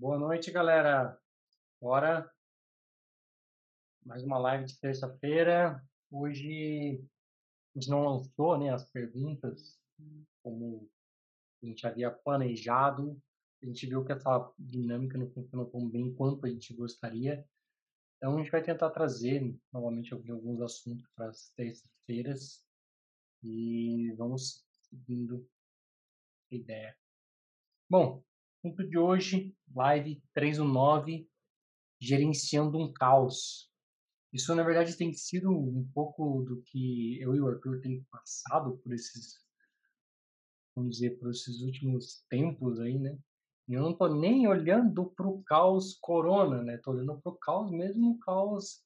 Boa noite, galera. Bora. Mais uma live de terça-feira. Hoje a gente não lançou né, as perguntas como a gente havia planejado. A gente viu que essa dinâmica não funcionou tão bem quanto a gente gostaria. Então a gente vai tentar trazer novamente alguns assuntos para as terças-feiras e vamos seguindo a ideia. Bom, assunto de hoje, live 319, gerenciando um caos. Isso, na verdade, tem sido um pouco do que eu e o Arthur tem passado por esses, vamos dizer, por esses últimos tempos aí, né? Eu não tô nem olhando para o caos corona, né? Tô olhando para o caos mesmo, caos,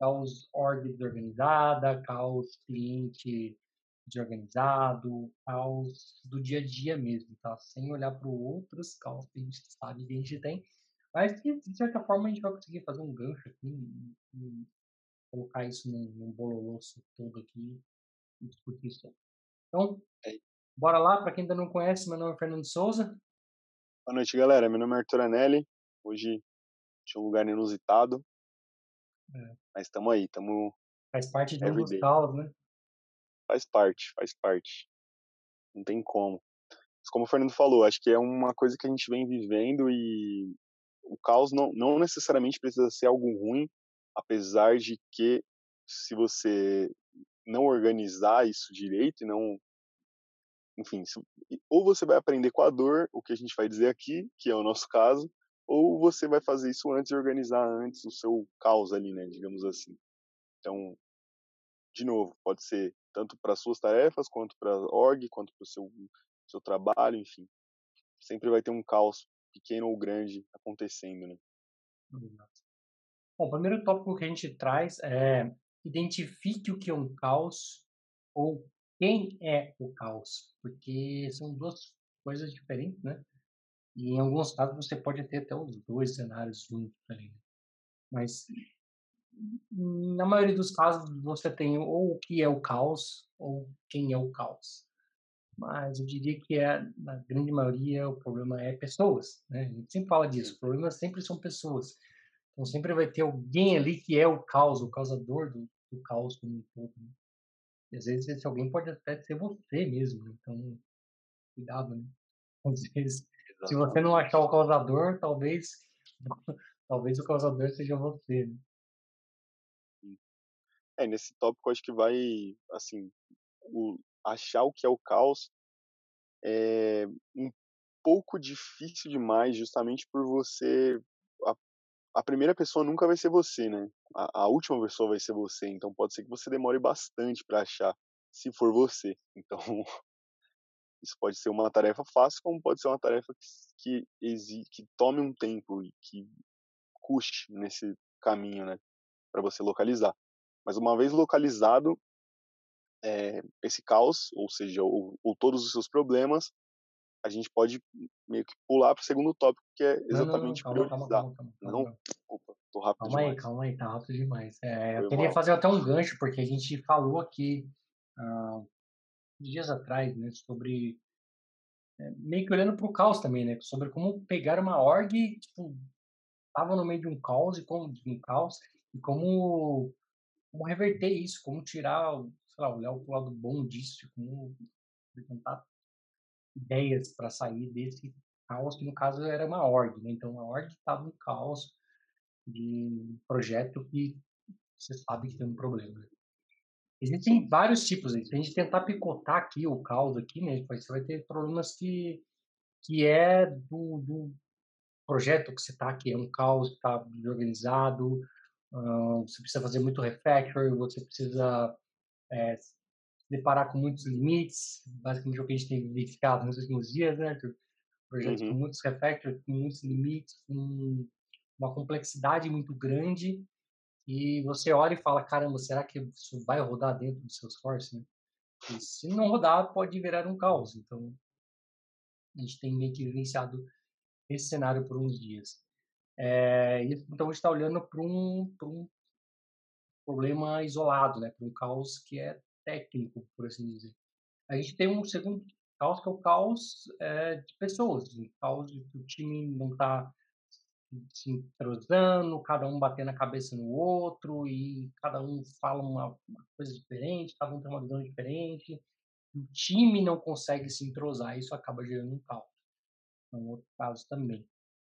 caos org desorganizada, caos cliente desorganizado, caos do dia a dia mesmo, tá? Sem olhar para outros caos que a gente sabe que a gente tem, mas que de certa forma a gente vai conseguir fazer um gancho aqui e, e colocar isso num, num todo aqui e discutir isso. Então, é. bora lá, para quem ainda não conhece, meu nome é Fernando Souza. Boa noite, galera. Meu nome é Arthur Anelli. Hoje tinha um lugar inusitado. É. Mas estamos aí, estamos. Faz parte de um dos caos, né? Faz parte, faz parte. Não tem como. Mas como o Fernando falou, acho que é uma coisa que a gente vem vivendo e o caos não, não necessariamente precisa ser algo ruim, apesar de que se você não organizar isso direito e não enfim, ou você vai aprender com a dor, o que a gente vai dizer aqui, que é o nosso caso, ou você vai fazer isso antes e organizar antes o seu caos ali, né, digamos assim. Então, de novo, pode ser tanto para suas tarefas, quanto para a org, quanto para o seu, seu trabalho, enfim. Sempre vai ter um caos, pequeno ou grande, acontecendo, né? Bom, o primeiro tópico que a gente traz é identifique o que é um caos ou quem é o caos, porque são duas coisas diferentes, né? E em alguns casos você pode ter até os dois cenários juntos ali. Né? Mas na maioria dos casos você tem ou o que é o caos ou quem é o caos. Mas eu diria que é, na grande maioria o problema é pessoas, né? A gente sempre fala disso, o problema sempre são pessoas. Então sempre vai ter alguém ali que é o caos, o causador do, do caos como um todo. Né? E às vezes esse alguém pode até ser você mesmo, né? então cuidado, né? Às vezes, se você não achar o causador, talvez talvez o causador seja você. Né? É, nesse tópico acho que vai, assim, o, achar o que é o caos é um pouco difícil demais, justamente por você. A, a primeira pessoa nunca vai ser você, né? A, a, última pessoa vai ser você, então pode ser que você demore bastante para achar, se for você. Então, isso pode ser uma tarefa fácil, como pode ser uma tarefa que, que, que tome um tempo e que custe nesse caminho, né? Para você localizar. Mas uma vez localizado é, esse caos, ou seja, ou, ou, todos os seus problemas, a gente pode meio que pular para o segundo tópico, que é exatamente não, não, calma, priorizar. Calma, calma, calma, não? Opa, tô rápido calma demais. aí, calma aí, tá rápido demais. É, eu queria mal. fazer até um gancho, porque a gente falou aqui uh, dias atrás, né, sobre é, meio que olhando para o caos também, né, sobre como pegar uma org, tipo, tava no meio de um caos e como de um caos e como como reverter isso, como tirar, sei lá, olhar o lado bom disso, como levantar ideias para sair desse caos, que no caso era uma org, né? Então a org estava no caos de projeto que você sabe que tem um problema. Existem vários tipos, se a gente tentar picotar aqui o caos aqui, né, você vai ter problemas que que é do, do projeto que você está, que é um caos, está desorganizado, você precisa fazer muito refactor, você precisa é, se deparar com muitos limites, basicamente o que a gente tem verificado nos últimos dias, né? Projetos uhum. com muitos refactors, com muitos limites, com uma complexidade muito grande, e você olha e fala, caramba, será que isso vai rodar dentro do Salesforce? Né? E se não rodar, pode virar um caos. Então, a gente tem meio que vivenciado esse cenário por uns dias. É, então, está olhando para um, um problema isolado, né, para um caos que é técnico, por assim dizer. A gente tem um segundo caos, que é o caos é, de pessoas, um caos de que o time não está se entrosando, cada um batendo a cabeça no outro e cada um fala uma, uma coisa diferente, cada um tem uma visão diferente. O time não consegue se entrosar, isso acaba gerando um caos. É um outro caso também.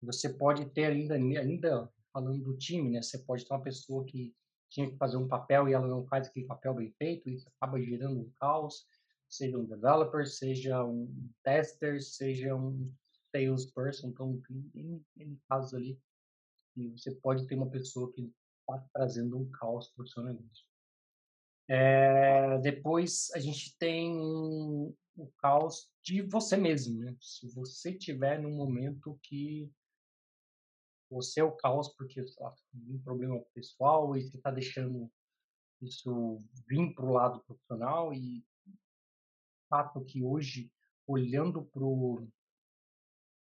Você pode ter ainda, ainda falando do time, né? Você pode ter uma pessoa que tinha que fazer um papel e ela não faz aquele papel bem feito, isso acaba gerando um caos, seja um developer, seja um tester, seja um salesperson, então tem casos ali e você pode ter uma pessoa que está trazendo um caos para o seu negócio. É, depois a gente tem o caos de você mesmo, né? Se você tiver num momento que você é o caos porque tem um problema pessoal e você está deixando isso vir para o lado profissional e fato que hoje, olhando para o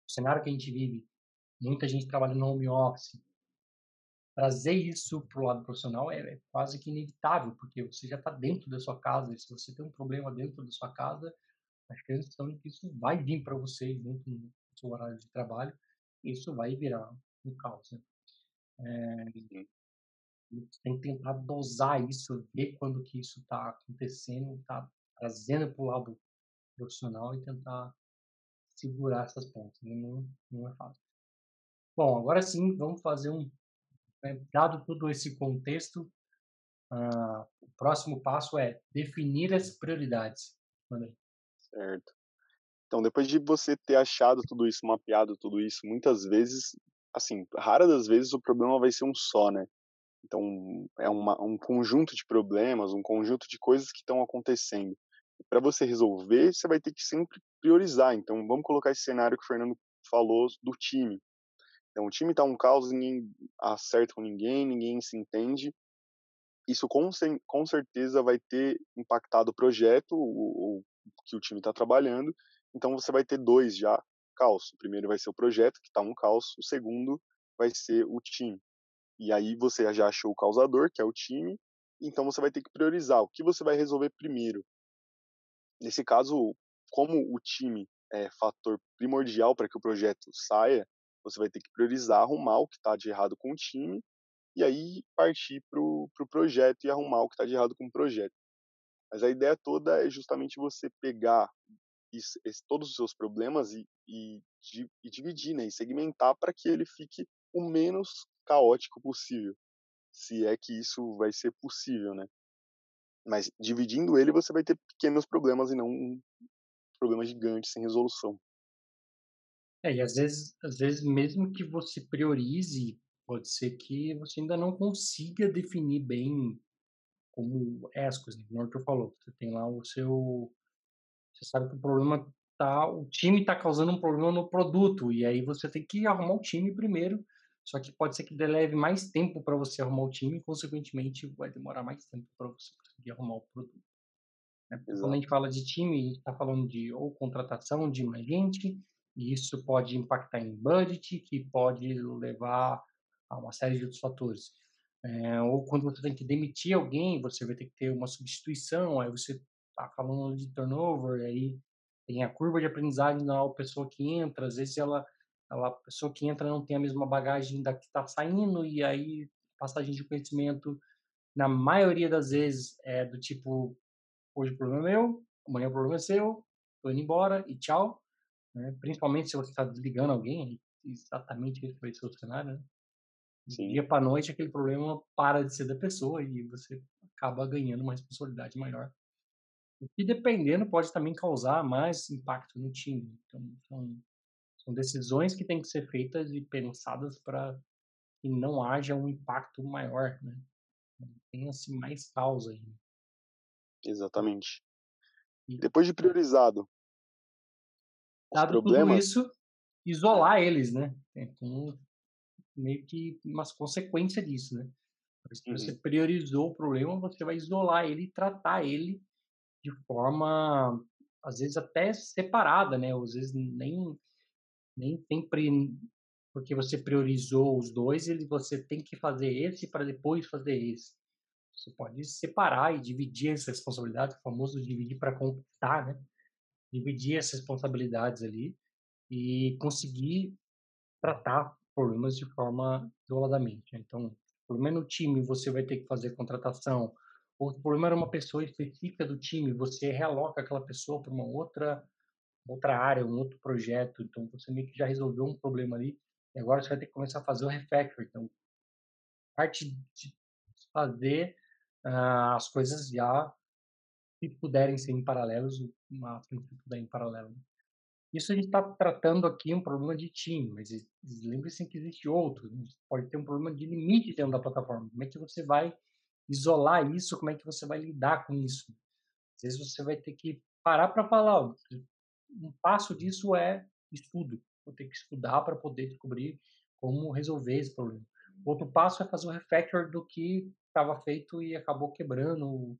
cenário que a gente vive, muita gente trabalhando no home office, trazer isso para o lado profissional é, é, quase que inevitável, porque você já está dentro da sua casa, e se você tem um problema dentro da sua casa, as chances são que isso vai vir para você junto no seu horário de trabalho, isso vai virar um caos. Né? É, tem que tentar dosar isso, ver quando que isso está acontecendo, está trazendo para o lado profissional e tentar segurar essas pontas. Né? Não, não é fácil. Bom, agora sim, vamos fazer um. Né, dado todo esse contexto, uh, o próximo passo é definir as prioridades. Certo. Então, depois de você ter achado tudo isso, mapeado tudo isso, muitas vezes, assim, rara das vezes o problema vai ser um só, né? Então, é uma, um conjunto de problemas, um conjunto de coisas que estão acontecendo. Para você resolver, você vai ter que sempre priorizar. Então, vamos colocar esse cenário que o Fernando falou do time. Então, o time está um caos, ninguém acerta com ninguém, ninguém se entende. Isso com, com certeza vai ter impactado o projeto, o, o que o time está trabalhando. Então, você vai ter dois já caos. O primeiro vai ser o projeto, que está um caos. O segundo vai ser o time. E aí você já achou o causador, que é o time. Então, você vai ter que priorizar o que você vai resolver primeiro. Nesse caso, como o time é fator primordial para que o projeto saia, você vai ter que priorizar, arrumar o que está de errado com o time e aí partir para o pro projeto e arrumar o que está de errado com o projeto. Mas a ideia toda é justamente você pegar esse, todos os seus problemas e, e, e dividir, né, e segmentar para que ele fique o menos caótico possível, se é que isso vai ser possível, né? Mas dividindo ele, você vai ter pequenos problemas e não um problema gigante sem resolução. É, e às vezes, às vezes mesmo que você priorize, pode ser que você ainda não consiga definir bem como é as coisas. Como o Arthur falou, você tem lá o seu... Você sabe que o problema tá... O time está causando um problema no produto, e aí você tem que arrumar o time primeiro, só que pode ser que leve mais tempo para você arrumar o time, e consequentemente vai demorar mais tempo para você conseguir arrumar o produto. Né? Quando a gente fala de time, a gente está falando de ou contratação de mais gente, e isso pode impactar em budget, que pode levar a uma série de outros fatores. É, ou quando você tem que demitir alguém, você vai ter que ter uma substituição, aí você está falando de turnover, aí tem a curva de aprendizagem da pessoa que entra, às vezes ela, ela, a pessoa que entra não tem a mesma bagagem da que está saindo, e aí passagem de conhecimento, na maioria das vezes, é do tipo, hoje o problema é meu, amanhã o problema é seu, estou indo embora e tchau. Né? Principalmente se você está desligando alguém, exatamente esse foi o cenário, né? Sim. dia para noite aquele problema para de ser da pessoa e você acaba ganhando uma responsabilidade maior. E dependendo pode também causar mais impacto no time. Então são, são decisões que têm que ser feitas e pensadas para que não haja um impacto maior, né? Tenha assim mais causa aí. Exatamente. E depois de priorizado, Dado problemas... tudo isso, isolar eles, né? Então, meio que umas consequências disso, né? Se você uhum. priorizou o problema, você vai isolar ele e tratar ele de forma, às vezes até separada, né? Às vezes nem, nem sempre porque você priorizou os dois, ele, você tem que fazer esse para depois fazer esse. Você pode separar e dividir essa responsabilidade, o famoso dividir para conquistar, né? dividir as responsabilidades ali e conseguir tratar problemas de forma isoladamente. Então, problema no time, você vai ter que fazer contratação. O problema era uma pessoa específica do time, você realoca aquela pessoa para uma outra outra área, um outro projeto. Então, você meio que já resolveu um problema ali. E agora você vai ter que começar a fazer o refactor. Então, parte de fazer uh, as coisas já, se puderem ser em paralelos, o máximo que puder em paralelo. Isso a gente está tratando aqui um problema de time, mas lembre-se que existe outro. Pode ter um problema de limite dentro da plataforma. Como é que você vai isolar isso? Como é que você vai lidar com isso? Às vezes você vai ter que parar para falar. Um passo disso é estudo. Vou ter que estudar para poder descobrir como resolver esse problema. Outro passo é fazer o refactor do que estava feito e acabou quebrando o,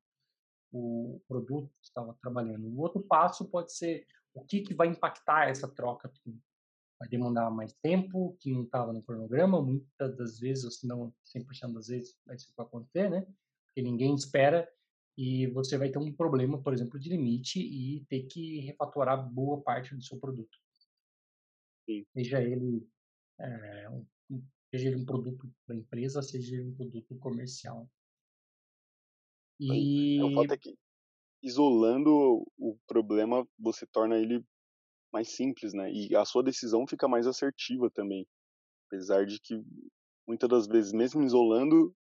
o produto que estava trabalhando. O outro passo pode ser o que, que vai impactar essa troca? Vai demandar mais tempo, que não estava no cronograma, muitas das vezes, ou se não 100% das vezes, vai ser para acontecer, né? Porque ninguém espera e você vai ter um problema, por exemplo, de limite e ter que refatorar boa parte do seu produto. Sim. Seja ele é, um, seja ele um produto da empresa, seja ele um produto comercial. E... O fato é que isolando o problema, você torna ele mais simples, né? E a sua decisão fica mais assertiva também. Apesar de que muitas das vezes, mesmo isolando,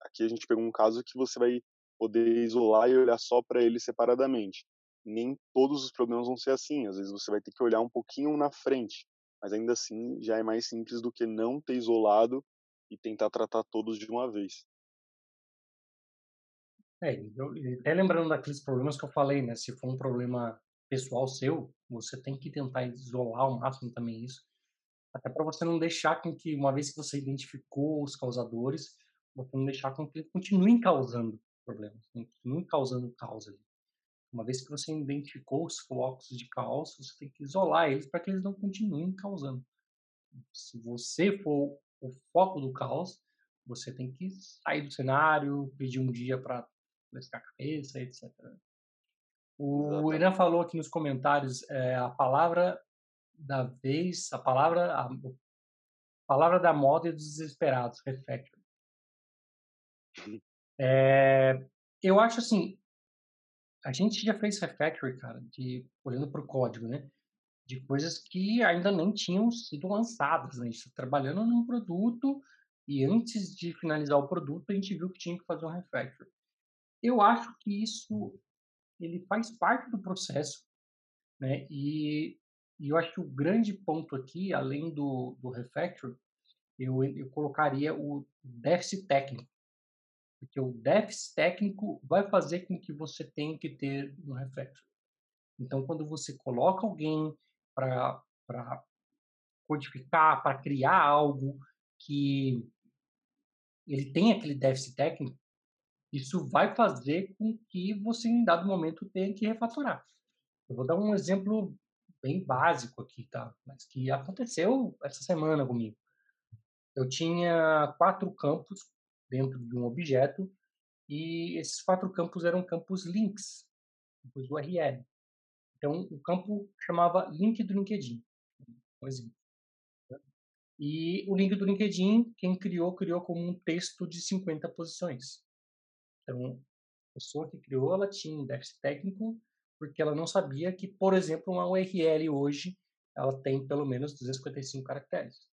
aqui a gente pegou um caso que você vai poder isolar e olhar só para ele separadamente. Nem todos os problemas vão ser assim. Às vezes você vai ter que olhar um pouquinho na frente, mas ainda assim já é mais simples do que não ter isolado e tentar tratar todos de uma vez. É, eu, até lembrando daqueles problemas que eu falei, né? Se for um problema pessoal seu, você tem que tentar isolar ao máximo também isso. Até para você não deixar com que, uma vez que você identificou os causadores, você não deixar com que eles continuem causando problemas, continuem causando caos. Uma vez que você identificou os focos de caos, você tem que isolar eles para que eles não continuem causando. Se você for o foco do caos, você tem que sair do cenário, pedir um dia para refrescar a cabeça, etc. O Irã falou aqui nos comentários é, a palavra da vez, a palavra, a, a palavra da moda e dos desesperados, refactor. É, eu acho assim, a gente já fez refactor, cara, de, olhando para o código, né? De coisas que ainda nem tinham sido lançadas, né? A gente está trabalhando num produto e antes de finalizar o produto a gente viu que tinha que fazer um refactor. Eu acho que isso ele faz parte do processo, né? E, e eu acho que o grande ponto aqui, além do, do refactor, eu, eu colocaria o déficit técnico. Porque o déficit técnico vai fazer com que você tenha que ter um refactor. Então, quando você coloca alguém para codificar, para criar algo que ele tem aquele déficit técnico, isso vai fazer com que você, em dado momento, tenha que refatorar. Eu vou dar um exemplo bem básico aqui, tá? Mas que aconteceu essa semana comigo. Eu tinha quatro campos dentro de um objeto e esses quatro campos eram campos links, campos URL. Então, o campo chamava link do LinkedIn, um exemplo. E o link do LinkedIn, quem criou, criou como um texto de 50 posições. Então, a pessoa que criou, ela tinha déficit técnico porque ela não sabia que, por exemplo, uma URL hoje, ela tem pelo menos 255 caracteres.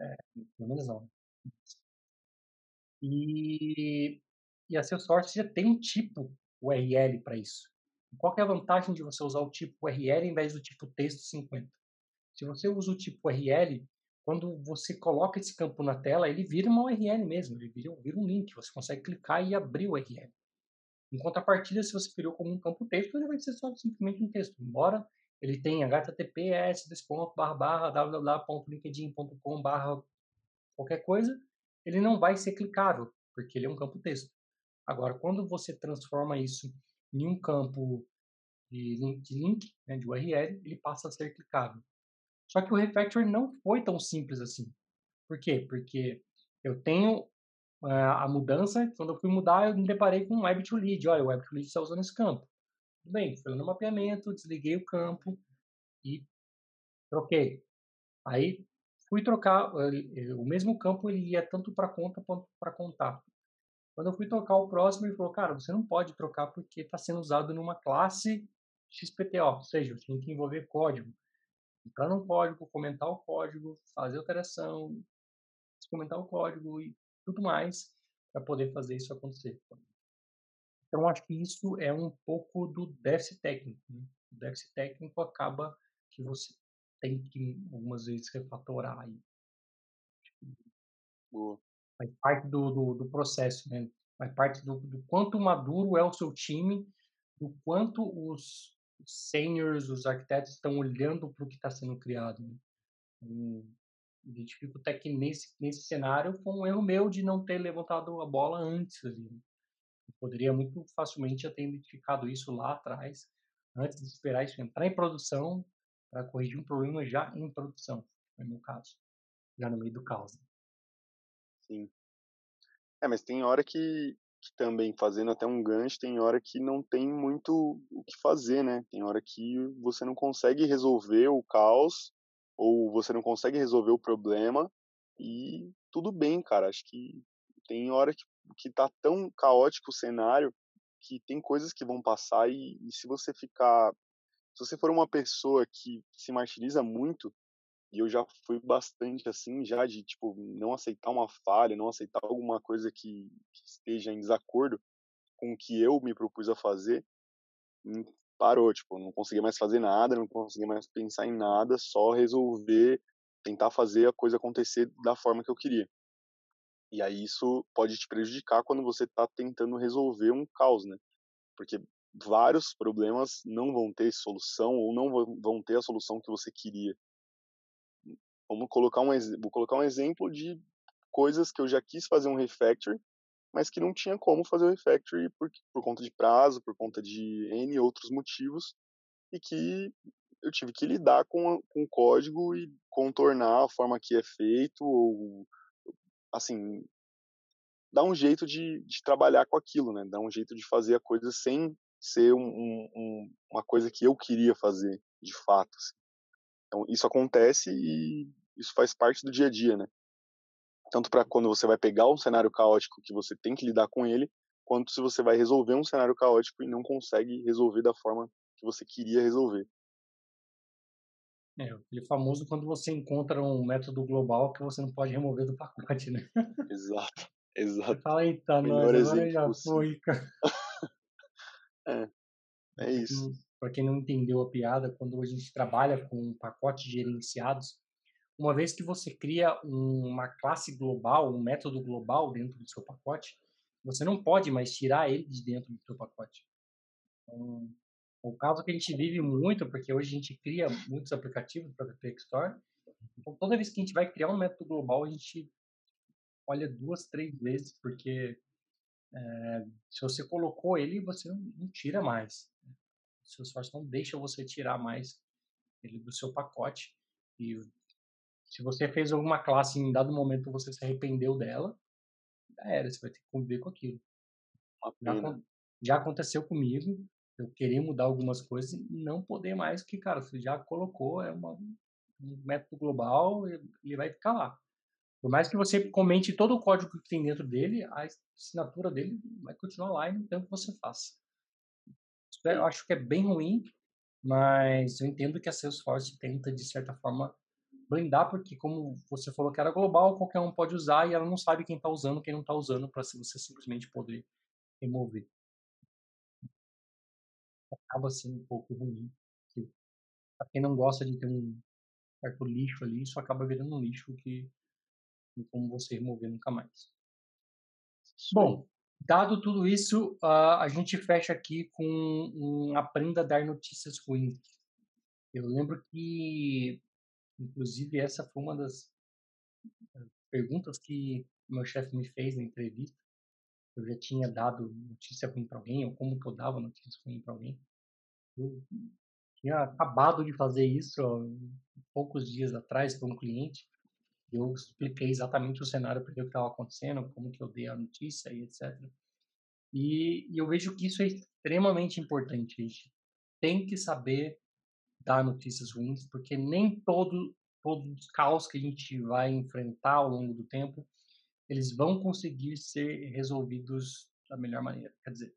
É, pelo menos não. E, e a Salesforce já tem um tipo URL para isso. Qual é a vantagem de você usar o tipo URL em vez do tipo texto 50? Se você usa o tipo URL, quando você coloca esse campo na tela, ele vira uma URL mesmo, ele vira, vira um link, você consegue clicar e abrir o URL. Em contrapartida, se você criou como um campo texto, ele vai ser só simplesmente um texto, embora ele tenha https www.linkedin.com qualquer coisa, ele não vai ser clicável, porque ele é um campo texto. Agora, quando você transforma isso em um campo de link, de, link, né, de URL, ele passa a ser clicável. Só que o refactor não foi tão simples assim. Por quê? Porque eu tenho uh, a mudança, quando eu fui mudar, eu me deparei com um web to lead. Olha, o web to lead está usando esse campo. Tudo bem, fui no mapeamento, desliguei o campo e troquei. Aí fui trocar, o mesmo campo ele ia tanto para conta quanto para contato. Quando eu fui trocar o próximo, ele falou, cara, você não pode trocar porque está sendo usado numa classe XPTO, ou seja, tem que envolver código. Entrar no código, comentar o código, fazer alteração, comentar o código e tudo mais para poder fazer isso acontecer. Então, acho que isso é um pouco do déficit técnico. Né? O déficit técnico acaba que você tem que, algumas vezes, refatorar. Aí. Boa. Faz parte do, do, do, processo, né? faz parte do, do quanto maduro é o seu time, do quanto os seniors, os arquitetos estão olhando para o que está sendo criado. Né? Então, identifico até que nesse, nesse cenário foi um erro meu de não ter levantado a bola antes. Ali. Né? Poderia muito facilmente ter identificado isso lá atrás, antes de esperar isso entrar em produção, para corrigir um problema já em produção, no meu caso, já no meio do caos. Né? Sim. É, mas tem hora que, também, fazendo até um gancho, tem hora que não tem muito o que fazer, né? Tem hora que você não consegue resolver o caos ou você não consegue resolver o problema e tudo bem, cara. Acho que tem hora que, que tá tão caótico o cenário que tem coisas que vão passar e, e se você ficar se você for uma pessoa que se martiriza muito e eu já fui bastante assim já de tipo não aceitar uma falha não aceitar alguma coisa que, que esteja em desacordo com o que eu me propus a fazer hum, parou, tipo, não conseguia mais fazer nada, não conseguia mais pensar em nada, só resolver, tentar fazer a coisa acontecer da forma que eu queria. E aí isso pode te prejudicar quando você está tentando resolver um caos, né? Porque vários problemas não vão ter solução ou não vão ter a solução que você queria. Vamos colocar um, vou colocar um exemplo de coisas que eu já quis fazer um refactor mas que não tinha como fazer o refactory por, por conta de prazo, por conta de N outros motivos, e que eu tive que lidar com, com o código e contornar a forma que é feito, ou, assim, dar um jeito de, de trabalhar com aquilo, né? Dar um jeito de fazer a coisa sem ser um, um, uma coisa que eu queria fazer, de fato. Assim. Então, isso acontece e isso faz parte do dia a dia, né? tanto para quando você vai pegar um cenário caótico que você tem que lidar com ele, quanto se você vai resolver um cenário caótico e não consegue resolver da forma que você queria resolver. É, aquele famoso quando você encontra um método global que você não pode remover do pacote, né? Exato, exato. Fala, eita, nós, agora já foi, cara. é, é isso. Para quem não entendeu a piada, quando a gente trabalha com pacotes gerenciados, uma vez que você cria uma classe global, um método global dentro do seu pacote, você não pode mais tirar ele de dentro do seu pacote. Então, o caso que a gente vive muito, porque hoje a gente cria muitos aplicativos para o PPX Store, então toda vez que a gente vai criar um método global, a gente olha duas, três vezes, porque é, se você colocou ele, você não, não tira mais. O seu source não deixa você tirar mais ele do seu pacote. E se você fez alguma classe e em dado momento você se arrependeu dela, já era, você vai ter que conviver com aquilo. Já, já, aconteceu comigo, eu querer mudar algumas coisas e não poder mais, porque, cara, você já colocou, é uma, um método global, ele vai ficar lá. Por mais que você comente todo o código que tem dentro dele, a assinatura dele vai continuar lá e não tem o que você faça. Isso é, eu acho que é bem ruim, mas eu entendo que a Salesforce tenta, de certa forma, blindar, porque como você falou que era global, qualquer um pode usar e ela não sabe quem está usando, quem não está usando, para você simplesmente poder remover. Acaba sendo um pouco ruim. Para quem não gosta de ter um certo lixo ali, isso acaba virando um lixo que não como você remover nunca mais. Bom, dado tudo isso, a gente fecha aqui com um aprenda a dar notícias ruins. Eu lembro que Inclusive, essa foi uma das eh, perguntas que meu chefe me fez na entrevista. Eu já tinha dado notícia ruim para alguém, ou como eu dava notícia ruim para alguém. Eu tinha acabado de fazer isso ó, poucos dias atrás para um cliente. Eu expliquei exatamente o cenário o que estava acontecendo, como que eu dei a notícia e etc. E, e eu vejo que isso é extremamente importante. A gente tem que saber dar notícias ruins, porque nem todo todos os caos que a gente vai enfrentar ao longo do tempo, eles vão conseguir ser resolvidos da melhor maneira. Quer dizer,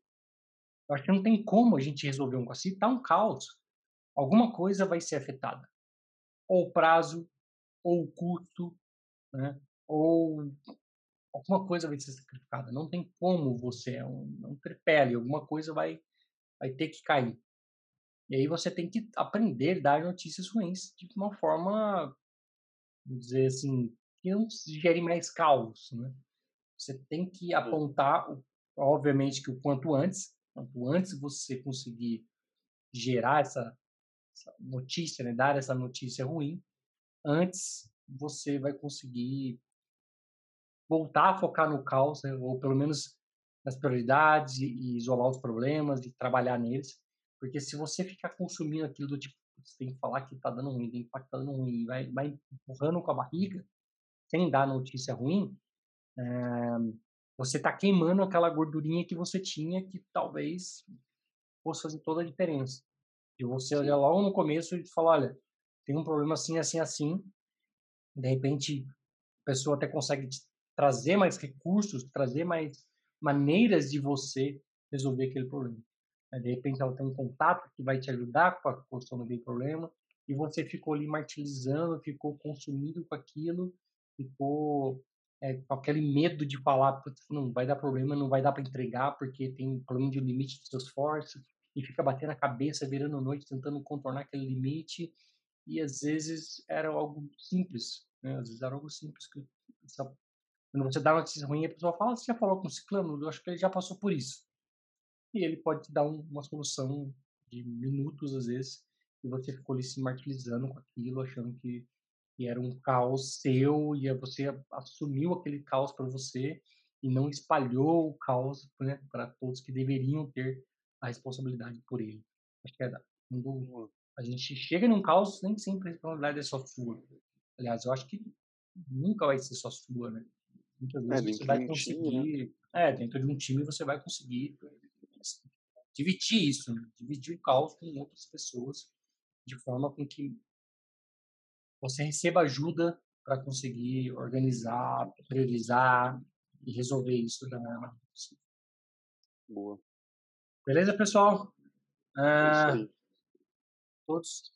eu acho que não tem como a gente resolver um caos. Se está um caos, alguma coisa vai ser afetada. Ou o prazo, ou o custo, né? ou alguma coisa vai ser sacrificada. Não tem como você, é um, é um alguma coisa vai, vai ter que cair. E aí você tem que aprender a dar notícias ruins de uma forma, vamos dizer assim, que não gere mais caos, né? Você tem que apontar, obviamente, que o quanto antes, quanto antes você conseguir gerar essa, essa notícia, né, dar essa notícia ruim, antes você vai conseguir voltar a focar no caos, né, ou pelo menos nas prioridades e, isolar os problemas e trabalhar neles. Porque se você ficar consumindo aquilo do tipo, você tem que falar que está dando ruim, tem que falar que está dando ruim, vai, vai empurrando com a barriga, sem dar notícia ruim, é, você está queimando aquela gordurinha que você tinha que talvez fosse fazer toda a diferença. E você olha logo no começo e fala, olha, tem um problema assim, assim, assim. De repente, a pessoa até consegue trazer mais recursos, trazer mais maneiras de você resolver aquele problema. De repente, ela tem um contato que vai te ajudar com a solução daquele problema e você ficou ali martirizando, ficou consumido com aquilo, ficou é, com aquele medo de falar, não vai dar problema, não vai dar para entregar porque tem um problema de limite dos seus esforços e fica batendo a cabeça, virando noite, tentando contornar aquele limite e às vezes era algo simples, né? às vezes era algo simples que quando você dá uma notícia ruim, a pessoa fala, você já falou com o ciclano? Eu acho que ele já passou por isso. E ele pode te dar um, uma solução de minutos, às vezes, e você ficou ali se martirizando com aquilo, achando que, que era um caos seu, e você assumiu aquele caos para você e não espalhou o caos né, para todos que deveriam ter a responsabilidade por ele. Acho que é quando a gente chega num caos, nem sempre a responsabilidade é só sua. Aliás, eu acho que nunca vai ser só sua, né? Muitas é, vezes é, você vai conseguir. Time, né? É, dentro de um time você vai conseguir dividir isso, né? dividir o caos com outras pessoas, de forma com que você receba ajuda para conseguir organizar, priorizar e resolver isso da melhor maneira possível. Boa. Beleza, pessoal? Ah, é todos,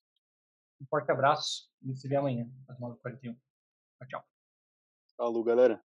um forte abraço. Gente se vê amanhã, às 9h41. Tchau, tchau. Falou, galera.